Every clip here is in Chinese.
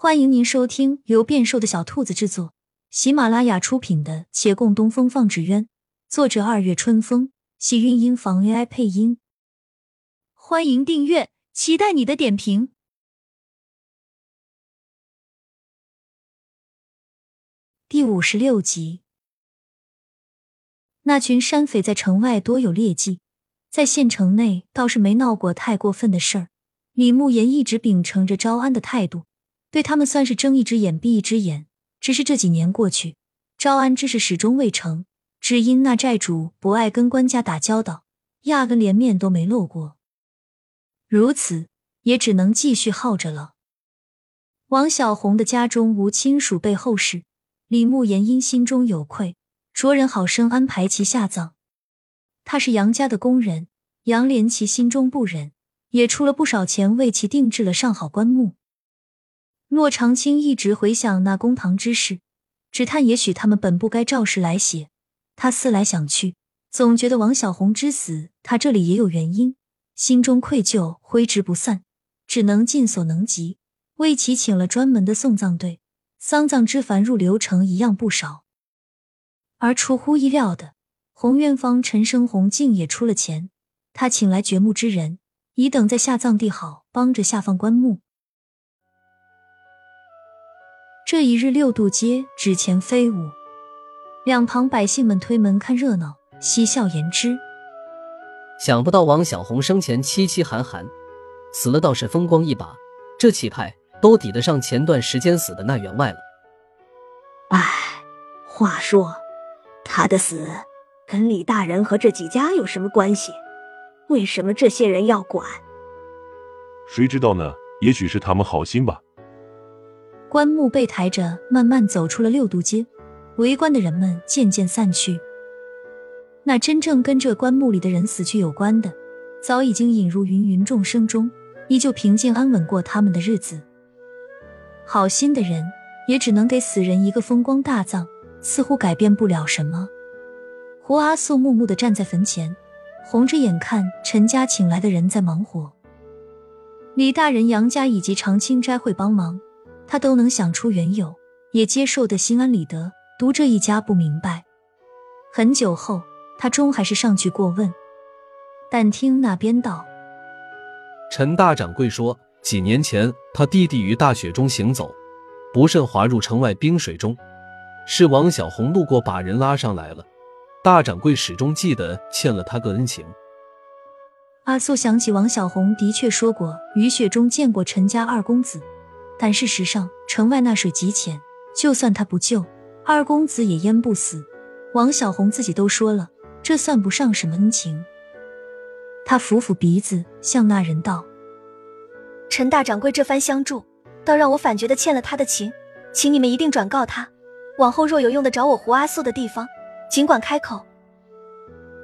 欢迎您收听由变瘦的小兔子制作、喜马拉雅出品的《且共东风放纸鸢》，作者二月春风，喜韵音房 AI 配音。欢迎订阅，期待你的点评。第五十六集，那群山匪在城外多有劣迹，在县城内倒是没闹过太过分的事儿。李慕言一直秉承着招安的态度。对他们算是睁一只眼闭一只眼，只是这几年过去，招安之事始终未成，只因那债主不爱跟官家打交道，压根连面都没露过。如此，也只能继续耗着了。王小红的家中无亲属备后事，李慕言因心中有愧，着人好生安排其下葬。他是杨家的工人，杨连奇心中不忍，也出了不少钱为其定制了上好棺木。骆长青一直回想那公堂之事，只叹也许他们本不该照实来写。他思来想去，总觉得王小红之死，他这里也有原因，心中愧疚挥之不散，只能尽所能及，为其请了专门的送葬队。丧葬之繁入流程一样不少，而出乎意料的，洪元芳陈生红竟也出了钱，他请来掘墓之人，以等在下葬地好帮着下放棺木。这一日，六渡街纸钱飞舞，两旁百姓们推门看热闹，嬉笑言之。想不到王小红生前凄凄寒寒，死了倒是风光一把，这气派都抵得上前段时间死的那员外了。唉，话说他的死跟李大人和这几家有什么关系？为什么这些人要管？谁知道呢？也许是他们好心吧。棺木被抬着，慢慢走出了六渡街。围观的人们渐渐散去。那真正跟这棺木里的人死去有关的，早已经引入芸芸众生中，依旧平静安稳过他们的日子。好心的人也只能给死人一个风光大葬，似乎改变不了什么。胡阿素木木的站在坟前，红着眼看陈家请来的人在忙活。李大人、杨家以及长青斋会帮忙。他都能想出缘由，也接受的心安理得。独这一家不明白。很久后，他终还是上去过问。但听那边道：“陈大掌柜说，几年前他弟弟于大雪中行走，不慎滑入城外冰水中，是王小红路过把人拉上来了。大掌柜始终记得欠了他个恩情。”阿素想起王小红的确说过，于雪中见过陈家二公子。但事实上，城外那水极浅，就算他不救，二公子也淹不死。王小红自己都说了，这算不上什么恩情。他抚抚鼻子，向那人道：“陈大掌柜这番相助，倒让我反觉得欠了他的情，请你们一定转告他，往后若有用得着我胡阿素的地方，尽管开口。”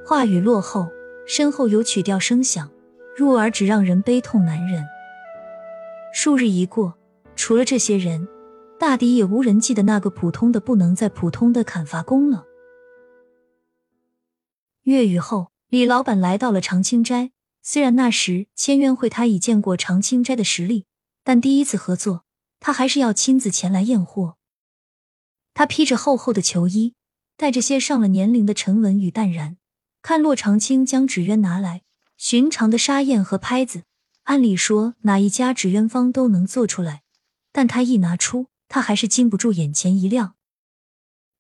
话语落后，身后有曲调声响，入耳只让人悲痛难忍。数日一过。除了这些人，大抵也无人记得那个普通的不能再普通的砍伐工了。月雨后，李老板来到了长青斋。虽然那时千渊会他已见过长青斋的实力，但第一次合作，他还是要亲自前来验货。他披着厚厚的裘衣，带着些上了年龄的沉稳与淡然。看骆长青将纸鸢拿来，寻常的沙砚和拍子，按理说哪一家纸鸢坊都能做出来。但他一拿出，他还是禁不住眼前一亮。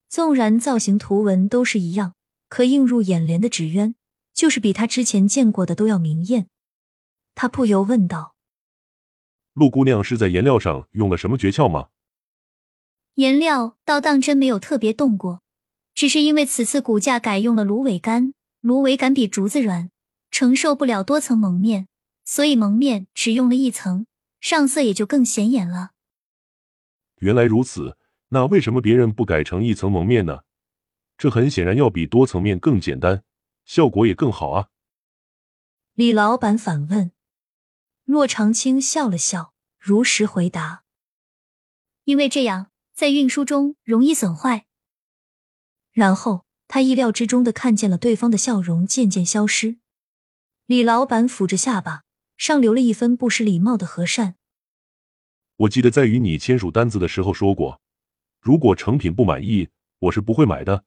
纵然造型图文都是一样，可映入眼帘的纸鸢，就是比他之前见过的都要明艳。他不由问道：“陆姑娘是在颜料上用了什么诀窍吗？”颜料倒当真没有特别动过，只是因为此次骨架改用了芦苇杆，芦苇杆比竹子软，承受不了多层蒙面，所以蒙面只用了一层，上色也就更显眼了。原来如此，那为什么别人不改成一层蒙面呢？这很显然要比多层面更简单，效果也更好啊！李老板反问。骆长青笑了笑，如实回答：“因为这样在运输中容易损坏。”然后他意料之中的看见了对方的笑容渐渐消失。李老板抚着下巴，上留了一分不失礼貌的和善。我记得在与你签署单子的时候说过，如果成品不满意，我是不会买的。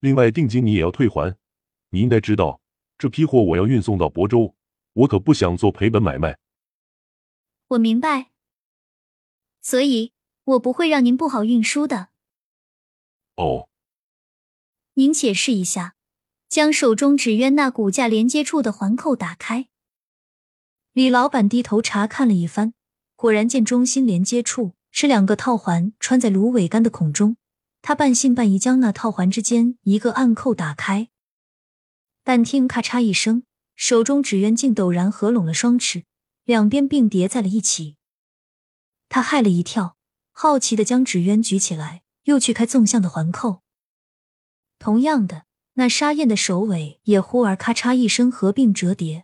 另外，定金你也要退还。你应该知道，这批货我要运送到亳州，我可不想做赔本买卖。我明白，所以我不会让您不好运输的。哦，您解释一下，将手中纸鸢那骨架连接处的环扣打开。李老板低头查看了一番。果然见中心连接处是两个套环，穿在芦苇杆的孔中。他半信半疑将那套环之间一个暗扣打开，但听咔嚓一声，手中纸鸢竟陡然合拢了双翅，两边并叠在了一起。他害了一跳，好奇的将纸鸢举起来，又去开纵向的环扣。同样的，那沙燕的首尾也忽而咔嚓一声合并折叠。